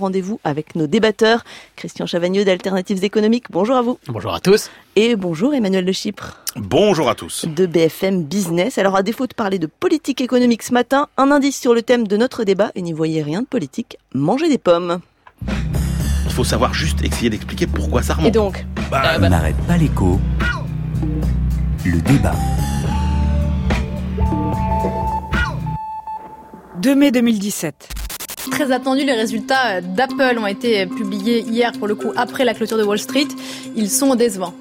rendez-vous avec nos débatteurs. Christian Chavagneux d'Alternatives économiques, bonjour à vous. Bonjour à tous. Et bonjour Emmanuel de Chypre. Bonjour à tous. De BFM Business. Alors à défaut de parler de politique économique ce matin, un indice sur le thème de notre débat et n'y voyez rien de politique, mangez des pommes. Il faut savoir juste essayer d'expliquer pourquoi ça remonte. Et donc bah, On n'arrête pas l'écho. Le débat. 2 mai 2017. Très attendu, les résultats d'Apple ont été publiés hier pour le coup après la clôture de Wall Street. Ils sont décevants.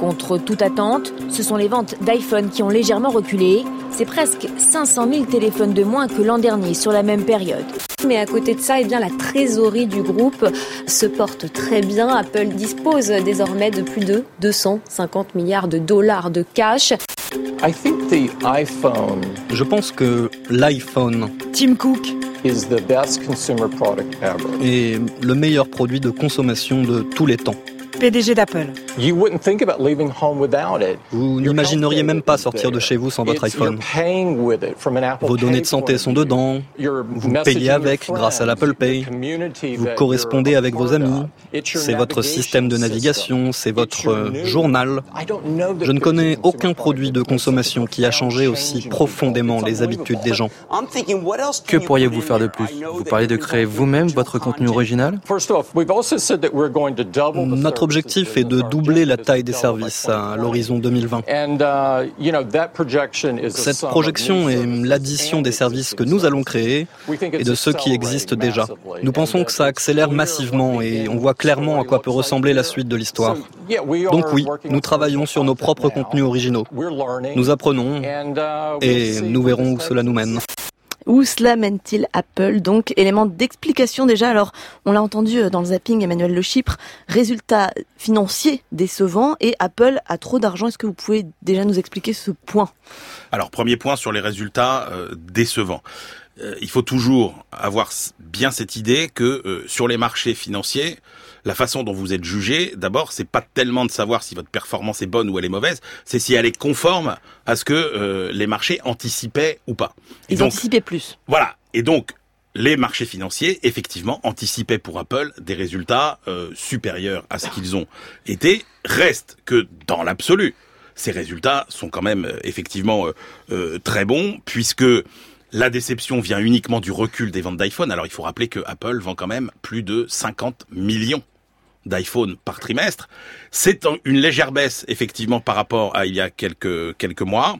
Contre toute attente, ce sont les ventes d'iPhone qui ont légèrement reculé. C'est presque 500 000 téléphones de moins que l'an dernier sur la même période. Mais à côté de ça, eh bien, la trésorerie du groupe se porte très bien. Apple dispose désormais de plus de 250 milliards de dollars de cash. Je pense que l'iPhone Tim Cook est le meilleur produit de consommation de tous les temps. PDG d'Apple. Vous n'imagineriez même pas sortir de chez vous sans votre iPhone. Vos données de santé sont dedans. Vous payez avec grâce à l'Apple Pay. Vous correspondez avec vos amis. C'est votre système de navigation, c'est votre euh, journal. Je ne connais aucun produit de consommation qui a changé aussi profondément les habitudes des gens. Que pourriez-vous faire de plus? Vous parlez de créer vous-même votre contenu original? Notre objectif est de doubler la taille des services à l'horizon 2020. Cette projection est l'addition des services que nous allons créer et de ceux qui existent déjà. Nous pensons que ça accélère massivement et on voit clairement à quoi peut ressembler la suite de l'histoire. Donc oui, nous travaillons sur nos propres contenus originaux. Nous apprenons et nous verrons où cela nous mène. Où cela mène-t-il Apple Donc, élément d'explication déjà. Alors, on l'a entendu euh, dans le zapping, Emmanuel Le Chypre, résultat financier décevant et Apple a trop d'argent. Est-ce que vous pouvez déjà nous expliquer ce point Alors, premier point sur les résultats euh, décevants. Euh, il faut toujours avoir bien cette idée que sur les marchés financiers, la façon dont vous êtes jugé, d'abord, c'est pas tellement de savoir si votre performance est bonne ou elle est mauvaise, c'est si elle est conforme à ce que euh, les marchés anticipaient ou pas. Ils anticipaient plus. Voilà. Et donc, les marchés financiers, effectivement, anticipaient pour Apple des résultats supérieurs à ce qu'ils ont été. Reste que, dans l'absolu, ces résultats sont quand même effectivement très bons, puisque la déception vient uniquement du recul des ventes d'iPhone. Alors il faut rappeler que Apple vend quand même plus de 50 millions d'iPhone par trimestre. C'est une légère baisse effectivement par rapport à il y a quelques quelques mois.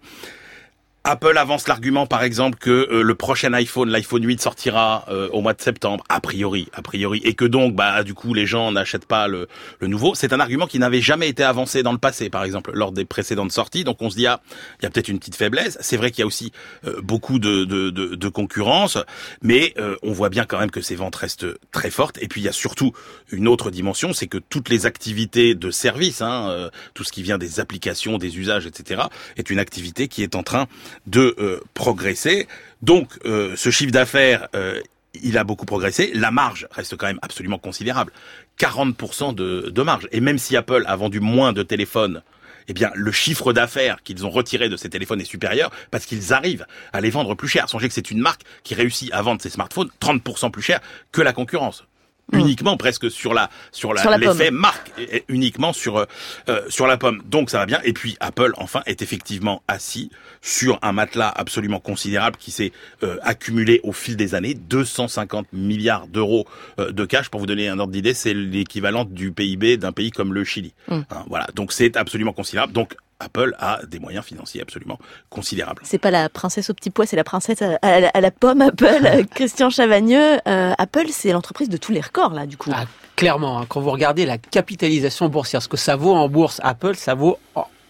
Apple avance l'argument, par exemple, que euh, le prochain iPhone, l'iPhone 8, sortira euh, au mois de septembre, a priori, a priori, et que donc, bah, du coup, les gens n'achètent pas le, le nouveau. C'est un argument qui n'avait jamais été avancé dans le passé, par exemple, lors des précédentes sorties. Donc, on se dit, ah, il y a peut-être une petite faiblesse. C'est vrai qu'il y a aussi euh, beaucoup de, de, de, de, concurrence, mais on voit bien quand même que ces ventes restent très fortes. Et puis, il y a surtout une autre dimension, c'est que toutes les activités de service, hein, tout ce qui vient des applications, des usages, etc., est une activité qui est en train de euh, progresser. Donc, euh, ce chiffre d'affaires, euh, il a beaucoup progressé. La marge reste quand même absolument considérable. 40% de, de marge. Et même si Apple a vendu moins de téléphones eh bien, le chiffre d'affaires qu'ils ont retiré de ces téléphones est supérieur parce qu'ils arrivent à les vendre plus cher. Songez que c'est une marque qui réussit à vendre ses smartphones 30% plus cher que la concurrence. Mm. uniquement presque sur la sur la l'effet marque uniquement sur euh, euh, sur la pomme. Donc ça va bien et puis Apple enfin est effectivement assis sur un matelas absolument considérable qui s'est euh, accumulé au fil des années 250 milliards d'euros de cash pour vous donner un ordre d'idée, c'est l'équivalent du PIB d'un pays comme le Chili. Mm. Hein, voilà, donc c'est absolument considérable. Donc Apple a des moyens financiers absolument considérables. C'est pas la princesse au petit pois, c'est la princesse à, la, pomme. Apple, Christian Chavagneux. Euh, Apple, c'est l'entreprise de tous les records là, du coup. Ah, clairement, hein, quand vous regardez la capitalisation boursière, ce que ça vaut en bourse, Apple, ça vaut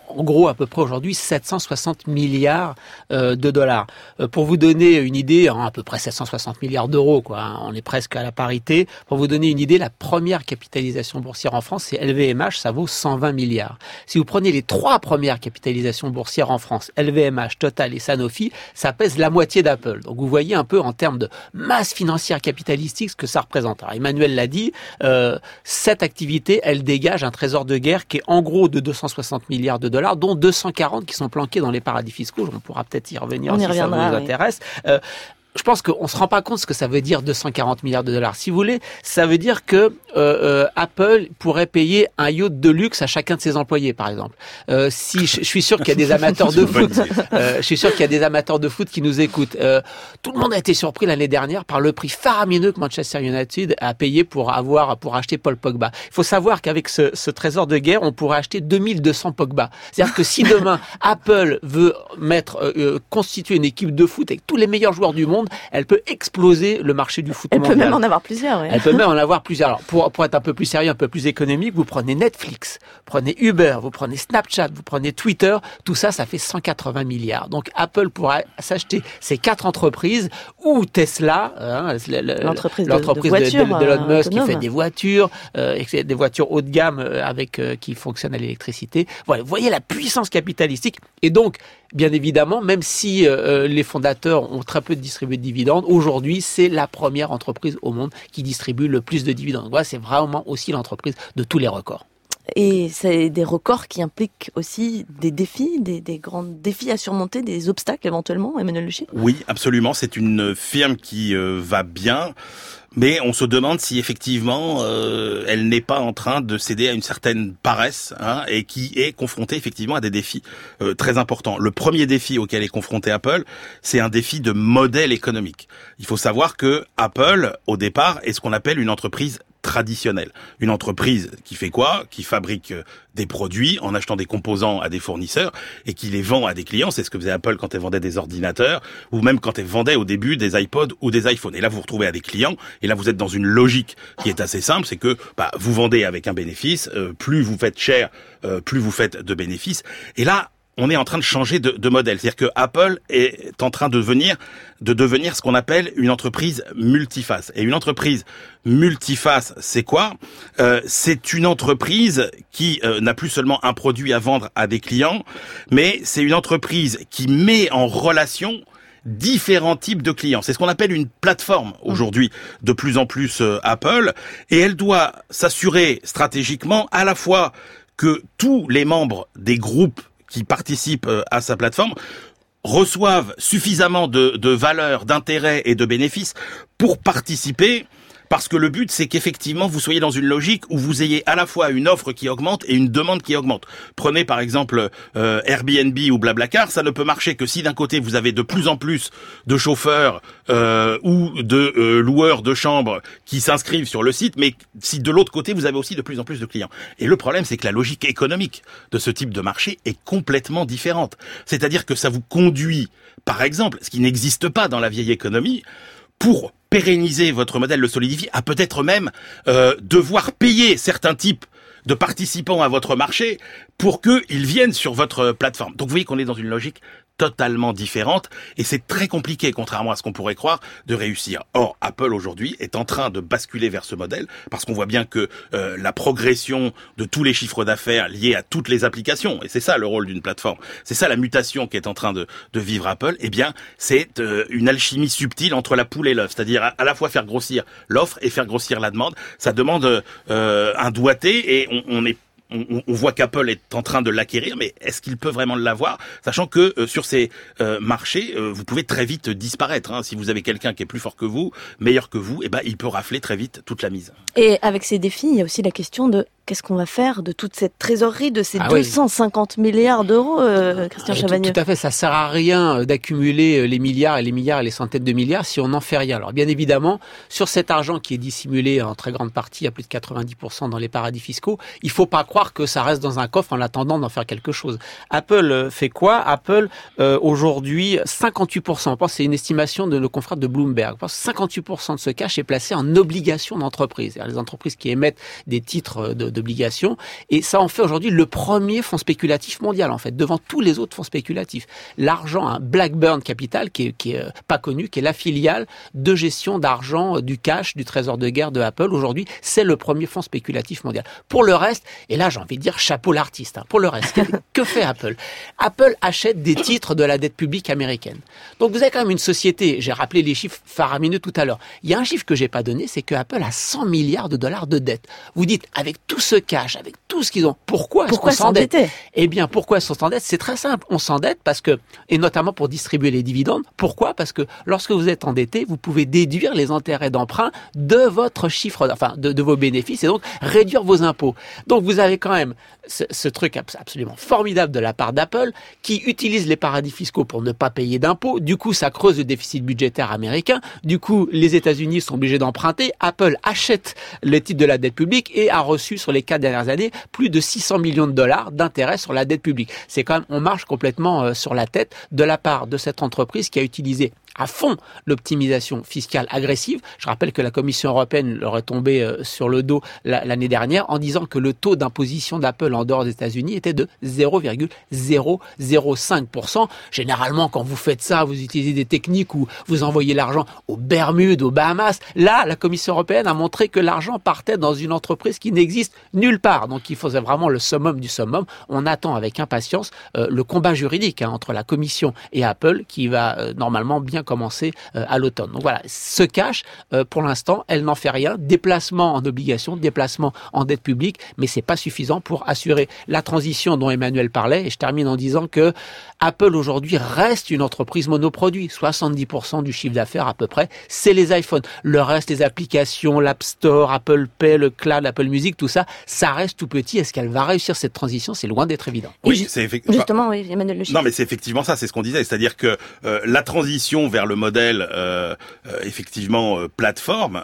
en gros à peu près aujourd'hui 760 milliards euh, de dollars. Euh, pour vous donner une idée, hein, à peu près 760 milliards d'euros, quoi. Hein, on est presque à la parité. Pour vous donner une idée, la première capitalisation boursière en France, c'est LVMH, ça vaut 120 milliards. Si vous prenez les trois premières capitalisations boursières en France, LVMH, Total et Sanofi, ça pèse la moitié d'Apple. Donc vous voyez un peu en termes de masse financière capitalistique ce que ça représente. Alors, Emmanuel l'a dit, euh, cette activité, elle dégage un trésor de guerre qui est en gros de 260 milliards de dollars dont 240 qui sont planqués dans les paradis fiscaux. On pourra peut-être y revenir si ça vous intéresse. Euh, je pense qu'on se rend pas compte ce que ça veut dire 240 milliards de dollars. Si vous voulez, ça veut dire que euh, Apple pourrait payer un yacht de luxe à chacun de ses employés, par exemple. si je, suis sûr qu'il y a des amateurs de foot, je suis sûr qu'il y a des amateurs de foot qui nous écoutent. tout le monde a été surpris l'année dernière par le prix faramineux que Manchester United a payé pour avoir pour acheter Paul Pogba. Il faut savoir qu'avec ce, ce trésor de guerre, on pourrait acheter 2200 Pogba. C'est-à-dire que si demain Apple veut mettre euh, constituer une équipe de foot avec tous les meilleurs joueurs du monde, elle peut exploser le marché du foot elle mondial. Elle peut même en avoir plusieurs. Elle peut même en avoir plusieurs. Alors pour pour être un peu plus sérieux, un peu plus économique, vous prenez Netflix, prenez Uber, vous prenez Snapchat, vous prenez Twitter, tout ça, ça fait 180 milliards. Donc Apple pourra s'acheter ces quatre entreprises ou Tesla, hein, l'entreprise de, de, Elon Musk qui fait des voitures, euh, des voitures haut de gamme euh, avec euh, qui fonctionnent à l'électricité. Voilà, vous voyez la puissance capitalistique. Et donc, bien évidemment, même si euh, les fondateurs ont très peu distribué de dividendes, aujourd'hui, c'est la première entreprise au monde qui distribue le plus de dividendes. C'est vraiment aussi l'entreprise de tous les records. Et c'est des records qui impliquent aussi des défis, des, des, grands défis à surmonter, des obstacles éventuellement, Emmanuel Luché Oui, absolument. C'est une firme qui euh, va bien. Mais on se demande si effectivement euh, elle n'est pas en train de céder à une certaine paresse hein, et qui est confrontée effectivement à des défis euh, très importants. Le premier défi auquel est confronté Apple, c'est un défi de modèle économique. Il faut savoir que Apple, au départ, est ce qu'on appelle une entreprise traditionnelle. Une entreprise qui fait quoi? Qui fabrique euh, des produits en achetant des composants à des fournisseurs et qui les vend à des clients. C'est ce que faisait Apple quand elle vendait des ordinateurs ou même quand elle vendait au début des iPods ou des iPhones. Et là, vous vous retrouvez à des clients et là, vous êtes dans une logique qui est assez simple, c'est que bah, vous vendez avec un bénéfice, euh, plus vous faites cher, euh, plus vous faites de bénéfices. Et là, on est en train de changer de, de modèle. C'est-à-dire que Apple est en train de devenir, de devenir ce qu'on appelle une entreprise multiface. Et une entreprise multiface, c'est quoi? Euh, C'est une entreprise qui euh, n'a plus seulement un produit à vendre à des clients, mais c'est une entreprise qui met en relation différents types de clients. C'est ce qu'on appelle une plateforme aujourd'hui, de plus en plus euh, Apple, et elle doit s'assurer stratégiquement à la fois que tous les membres des groupes qui participent euh, à sa plateforme reçoivent suffisamment de, de valeur, d'intérêt et de bénéfices pour participer parce que le but, c'est qu'effectivement, vous soyez dans une logique où vous ayez à la fois une offre qui augmente et une demande qui augmente. Prenez par exemple euh, Airbnb ou Blablacar, ça ne peut marcher que si d'un côté vous avez de plus en plus de chauffeurs euh, ou de euh, loueurs de chambres qui s'inscrivent sur le site, mais si de l'autre côté vous avez aussi de plus en plus de clients. Et le problème, c'est que la logique économique de ce type de marché est complètement différente. C'est-à-dire que ça vous conduit, par exemple, ce qui n'existe pas dans la vieille économie, pour pérenniser votre modèle, le solidifier, à peut-être même euh, devoir payer certains types de participants à votre marché pour qu'ils viennent sur votre plateforme. Donc vous voyez qu'on est dans une logique totalement différente et c'est très compliqué, contrairement à ce qu'on pourrait croire, de réussir. Or, Apple aujourd'hui est en train de basculer vers ce modèle parce qu'on voit bien que euh, la progression de tous les chiffres d'affaires liés à toutes les applications, et c'est ça le rôle d'une plateforme, c'est ça la mutation qui est en train de, de vivre Apple, eh bien c'est euh, une alchimie subtile entre la poule et l'œuf, c'est-à-dire à, la fois faire grossir l'offre et faire grossir la demande. Ça demande euh, un doigté et on, on on, voit qu'Apple est en train de l'acquérir, mais est-ce qu'il peut vraiment l'avoir, sachant que euh, sur ces euh, marchés, euh, vous pouvez très vite disparaître. Hein. Si vous avez quelqu'un qui est plus fort que vous, meilleur que vous, eh ben il peut rafler très vite toute la mise. Et avec ces défis, il y a aussi la question de qu'est-ce qu'on va faire de toute cette trésorerie, de ces 250 ah milliards d'euros, euh, Christian ah, Chavagneux tout, à fait, ça sert à rien euh, d'accumuler euh, les milliards et les milliards et les centaines de milliards si on n'en fait rien. Alors bien évidemment, sur cet argent qui est dissimulé en très grande partie, à plus de 90% dans les paradis fiscaux, il faut pas croire que ça reste dans un coffre en attendant d'en faire quelque chose. Apple fait quoi? Apple, aujourd'hui, 58%, on pense c'est une estimation de nos confrères de Bloomberg, 58% de ce cash est placé en obligation d'entreprise. Les entreprises qui émettent des titres de d'obligations. Et ça en fait aujourd'hui le premier fonds spéculatif mondial, en fait, devant tous les autres fonds spéculatifs. L'argent, un Blackburn Capital, qui est, qui est euh, pas connu, qui est la filiale de gestion d'argent, euh, du cash, du trésor de guerre de Apple. Aujourd'hui, c'est le premier fonds spéculatif mondial. Pour le reste, et là j'ai envie de dire chapeau l'artiste, hein, pour le reste, que fait Apple? Apple achète des titres de la dette publique américaine. Donc vous avez quand même une société, j'ai rappelé les chiffres faramineux tout à l'heure. Il y a un chiffre que j'ai pas donné, c'est que Apple a 100 milliards de dollars de dette. Vous dites, avec tout ce cash, avec tout ce qu'ils ont, pourquoi, pourquoi est-ce qu'on s'endette Eh bien, pourquoi est-ce qu'on s'endette? C'est très simple. On s'endette parce que, et notamment pour distribuer les dividendes. Pourquoi? Parce que lorsque vous êtes endetté, vous pouvez déduire les intérêts d'emprunt de votre chiffre, enfin, de, de, vos bénéfices et donc réduire vos impôts. Donc, vous avez quand même ce, ce truc absolument formidable de la part d'Apple qui utilise les paradis fiscaux pour ne pas payer d'impôts. Du coup, ça creuse le déficit budgétaire américain. Du coup, les États-Unis sont obligés d'emprunter. Apple achète les titres de la dette publique et a reçu sur les quatre dernières années plus de 600 millions de dollars d'intérêts sur la dette publique. C'est quand même, on marche complètement euh, sur la tête de la part de cette entreprise qui a utilisé à fond l'optimisation fiscale agressive. Je rappelle que la Commission européenne leur est tombée euh, sur le dos l'année dernière en disant que le taux d'imposition d'Apple en dehors des États-Unis était de 0,005%. Généralement, quand vous faites ça, vous utilisez des techniques où vous envoyez l'argent aux Bermudes, aux Bahamas. Là, la Commission européenne a montré que l'argent partait dans une entreprise qui n'existe nulle part. Donc, il faisait vraiment le summum du summum. On attend avec impatience euh, le combat juridique hein, entre la Commission et Apple qui va euh, normalement bien commencer euh, à l'automne. Donc voilà, ce cash, pour l'instant, elle n'en fait rien. Déplacement en obligation, déplacement en dette publique, mais c'est pas suffisant pour assurer la transition dont Emmanuel parlait. Et je termine en disant que Apple aujourd'hui reste une entreprise monoproduit. 70% du chiffre d'affaires à peu près, c'est les iPhones. Le reste, les applications, l'App Store, Apple Pay, le cloud, Apple Music, tout ça, ça reste tout petit. Est-ce qu'elle va réussir cette transition? C'est loin d'être évident. Oui, c'est effectivement. Justement, oui, Emmanuel Le Non, mais c'est effectivement ça. C'est ce qu'on disait, c'est-à-dire que euh, la transition vers le modèle euh, euh, effectivement plateforme,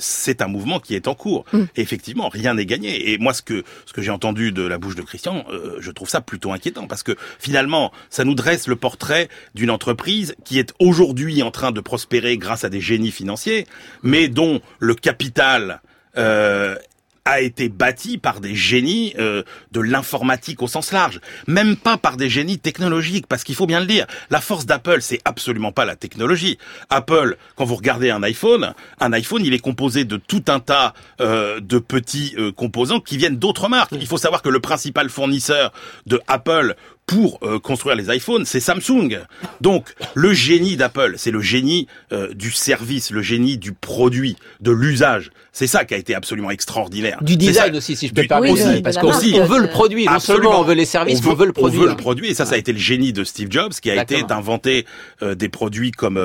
c'est un mouvement qui est en cours. Mm. Et effectivement, rien n'est gagné. Et moi, ce que ce que j'ai entendu de la bouche de Christian, je trouve ça plutôt inquiétant parce que finalement, ça nous dresse le portrait d'une entreprise qui est aujourd'hui en train de prospérer grâce à des génies financiers, mais dont le capital euh, a été bâti par des génies euh, de l'informatique au sens large, même pas par des génies technologiques, parce qu'il faut bien le dire, la force d'Apple, c'est absolument pas la technologie. Apple, quand vous regardez un iPhone, un iPhone, il est composé de tout un tas euh, de petits euh, composants qui viennent d'autres marques. Il faut savoir que le principal fournisseur de Apple pour euh, construire les iPhones, c'est Samsung. Donc le génie d'Apple, c'est le génie euh, du service, le génie du produit, de l'usage. C'est ça qui a été absolument extraordinaire. Du design aussi, si je peux permettre. parce qu'on veut le produit, non seulement on veut les services, on veut, le produit. On veut le produit, et ça, ça a été le génie de Steve Jobs, qui a été d'inventer euh, des produits comme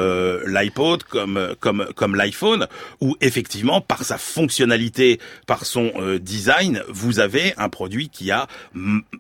l'iPod, comme comme comme l'iPhone, où effectivement, par sa fonctionnalité, par son design, vous avez un produit qui a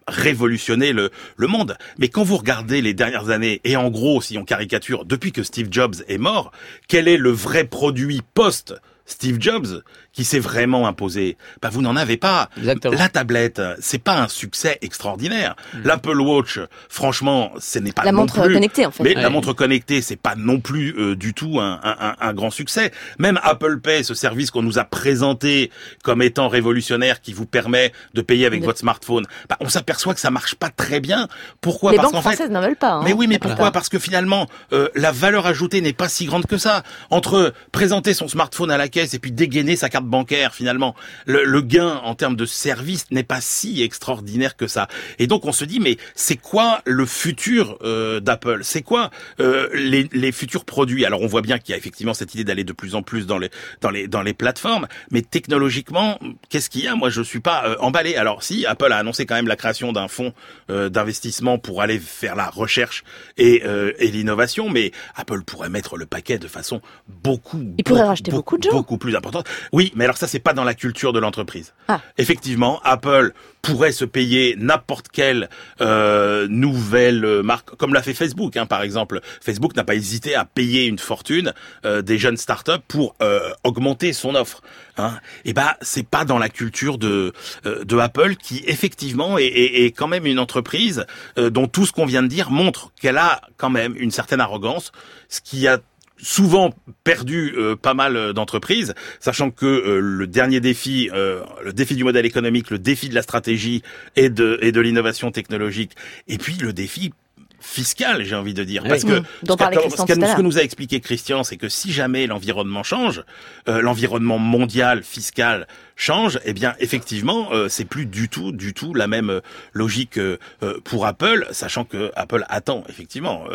révolutionné le le monde. Mais quand vous regardez les dernières années, et en gros, si on caricature, depuis que Steve Jobs est mort, quel est le vrai produit post Steve Jobs qui s'est vraiment imposé, bah vous n'en avez pas. La tablette, c'est pas un succès extraordinaire. Hmm. L'Apple Watch, franchement, ce n'est pas la montre connectée en fait. Mais la montre connectée, c'est pas non plus euh, du tout un, un, un, grand succès. Même Apple Pay, ce service qu'on nous a présenté comme étant révolutionnaire, qui vous permet de payer avec votre smartphone, bah, on s'aperçoit que ça marche pas très bien. Pourquoi? Les Parce banques françaises n'en veulent pas. Hein. Mais oui, mais pourquoi? Parce que finalement, euh, la valeur ajoutée n'est pas si grande que ça. Entre présenter son smartphone à la caisse et puis dégainer sa carte bancaire finalement. Le, gain en termes de service n'est pas si extraordinaire que ça. Et donc on se dit mais c'est quoi le futur euh, d'Apple? C'est quoi euh, les, les, futurs produits? Alors on voit bien qu'il y a effectivement cette idée d'aller de plus en plus dans les dans les dans les plateformes, mais technologiquement qu'est-ce qu'il y a? Moi je suis pas euh, emballé. Alors si Apple a annoncé quand même la création d'un fonds d'investissement pour aller faire la recherche et, et l'innovation, mais Apple pourrait mettre le paquet de façon beaucoup il pourrait racheter beaucoup, de gens beaucoup plus importante. Oui, mais alors ça c'est pas dans la culture de l'entreprise. Ah. Effectivement, Apple pourrait se payer n'importe quelle euh, nouvelle marque, comme l'a fait Facebook, hein, par exemple. Facebook n'a pas hésité à payer une fortune euh, des jeunes startups pour euh, augmenter son offre. Hein. Et ben, c'est pas dans la culture de euh, de Apple qui effectivement est, est, est quand même une entreprise euh, dont tout ce qu'on vient de dire montre qu'elle a quand même une certaine arrogance, ce qui a souvent perdu euh, pas mal d'entreprises, sachant que euh, le dernier défi, euh, le défi du modèle économique, le défi de la stratégie et de, et de l'innovation technologique, et puis le défi fiscal, j'ai envie de dire, parce que ce, que nous a expliqué Christian, c'est que si jamais l'environnement change, l'environnement mondial fiscal change, eh bien effectivement, euh, c'est plus du tout, du tout la même euh, logique euh, pour Apple, sachant que Apple attend effectivement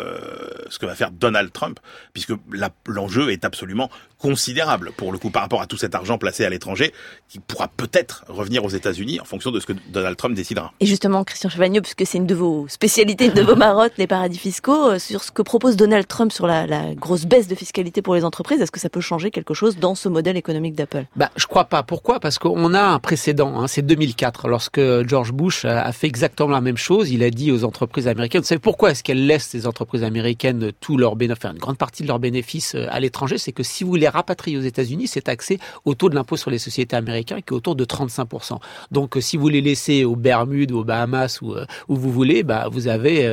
ce que va faire Donald Trump, puisque l'enjeu est absolument considérable pour le coup par rapport à tout cet argent placé à l'étranger, qui pourra peut-être revenir aux États-Unis en fonction de ce que Donald Trump décidera. Et justement, Christian Chevagnon, puisque c'est une de vos spécialités, de vos marottes, les paradis fiscaux, sur ce que propose Donald Trump sur la, grosse baisse de fiscalité pour les entreprises, est-ce que ça peut changer quelque chose dans ce modèle économique d'Apple? Bah, je crois pas. Pourquoi? Parce qu'on a un précédent. Hein, c'est 2004, lorsque George Bush a fait exactement la même chose. Il a dit aux entreprises américaines, vous savez pourquoi est-ce qu'elles laissent ces entreprises américaines tout leur bénéfice, enfin, une grande partie de leurs bénéfices euh, à l'étranger? C'est que si vous les rapatriez aux États-Unis, c'est taxé au taux de l'impôt sur les sociétés américains qui est autour de 35%. Donc, euh, si vous les laissez aux Bermudes, aux Bahamas ou euh, où vous voulez, bah, vous avez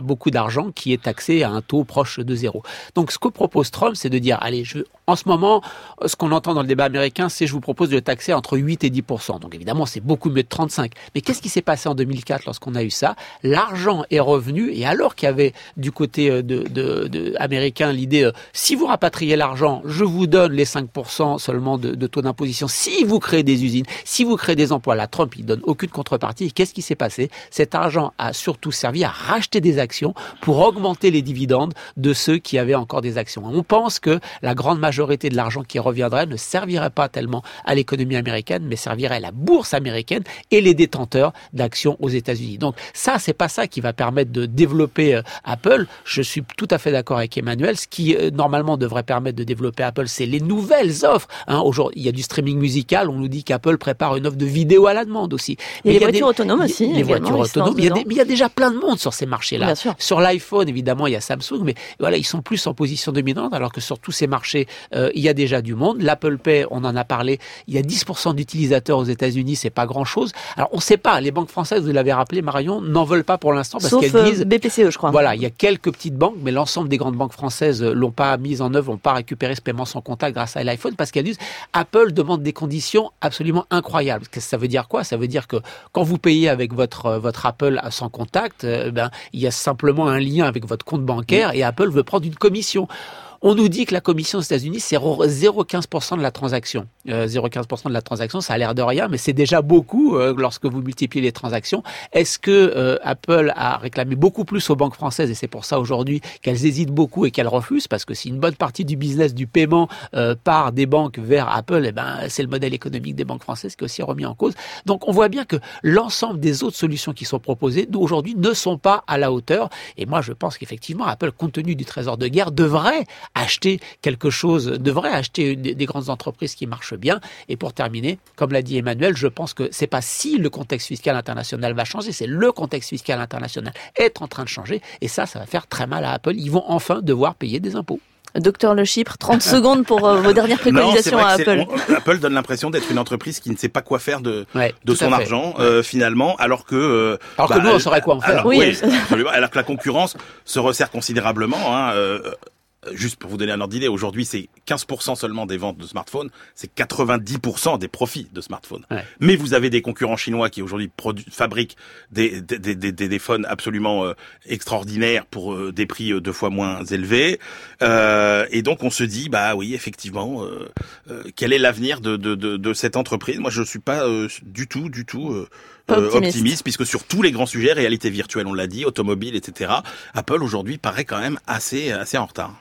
beaucoup d'argent qui est taxé à un taux proche de zéro. Donc, ce que propose Trump, c'est de dire, allez, je, en ce moment, ce qu'on entend dans le débat américain, c'est je vous propose de le taxer entre 8 et 10 Donc évidemment, c'est beaucoup mieux de 35. Mais qu'est-ce qui s'est passé en 2004 lorsqu'on a eu ça? L'argent est revenu et alors qu'il y avait du côté euh, de, de, américain l'idée euh, si vous rapatriez l'argent, je vous donne les 5 seulement de, de taux d'imposition. Si vous créez des usines, si vous créez des emplois, la Trump il donne aucune contrepartie. Qu'est-ce qui s'est passé? Cet argent a surtout servi à racheter des actions pour augmenter les dividendes de ceux qui avaient encore des actions. On pense que la grande majorité de l'argent qui reviendrait ne servirait pas tellement à l'économie américaine, mais servirait à la bourse américaine et les détenteurs d'actions aux États-Unis. Donc ça, c'est pas ça qui va permettre de développer euh, Apple. Je suis tout à fait d'accord avec Emmanuel. Ce qui euh, normalement devrait permettre de développer Apple, c'est les nouvelles offres. Hein, aujourd'hui, il y a du streaming musical. On nous dit qu'Apple prépare une offre de vidéo à la demande aussi. Et les voitures autonomes aussi. Les voitures autonomes. Il y, a mais il y a déjà plein de monde sur ces marchés-là. Sur l'iPhone, évidemment, il y a Samsung, mais voilà, ils sont plus en position dominante, alors que sur tous ces marchés, euh, il y a déjà du monde. L'Apple Pay, on en a parlé, il y a 10% d'utilisateurs aux États-Unis, c'est pas grand-chose. Alors on ne sait pas, les banques françaises, vous l'avez rappelé Marion, n'en veulent pas pour l'instant parce qu'elles disent euh, BPCE, je crois. Voilà, il y a quelques petites banques, mais l'ensemble des grandes banques françaises l'ont pas mise en œuvre, n'ont pas récupéré ce paiement sans contact grâce à l'iPhone parce qu'elles disent Apple demande des conditions absolument incroyables. Ça veut dire quoi? Ça veut dire que quand vous payez avec votre euh, votre Apple sans contact, euh, ben il y a simplement un lien avec votre compte bancaire et Apple veut prendre une commission. On nous dit que la commission aux États-Unis, c'est 0,15% de la transaction. 0,15% euh, de la transaction, ça a l'air de rien, mais c'est déjà beaucoup euh, lorsque vous multipliez les transactions. Est-ce que euh, Apple a réclamé beaucoup plus aux banques françaises et c'est pour ça aujourd'hui qu'elles hésitent beaucoup et qu'elles refusent parce que si une bonne partie du business du paiement part des banques vers Apple, eh ben c'est le modèle économique des banques françaises qui est aussi remis en cause. Donc on voit bien que l'ensemble des autres solutions qui sont proposées aujourd'hui ne sont pas à la hauteur. Et moi je pense qu'effectivement Apple, compte tenu du trésor de guerre, devrait acheter quelque chose, devrait acheter des, grandes entreprises qui marchent bien. Et pour terminer, comme l'a dit Emmanuel, je pense que c'est pas si le contexte fiscal international va changer, c'est le contexte fiscal international est en train de changer. Et ça, ça va faire très mal à Apple. Ils vont enfin devoir payer des impôts. Docteur Le Chypre, 30 secondes pour euh, vos dernières préconisations à Apple. Apple donne l'impression d'être une entreprise qui ne sait pas quoi faire de, de son argent euh, finalement, alors que euh, alors que bah, nous on saurait quoi en faire. Alors, oui, alors que la concurrence se resserre considérablement. Hein, euh, juste pour vous donner un ordre d'idée, aujourd'hui c'est 15% seulement des ventes de smartphones, c'est 90% des profits de smartphones. Mais vous avez des concurrents chinois qui aujourd'hui fabriquent des, des, des, des, téléphones absolument euh, extraordinaires pour euh, des prix deux fois moins élevés. et donc on se dit, bah oui, effectivement, quel est l'avenir de, de, de, de, cette entreprise? Moi je suis pas du tout, du tout optimiste. puisque sur tous les grands sujets, réalité virtuelle, on l'a dit, automobile, etc., Apple aujourd'hui paraît quand même assez, assez en retard.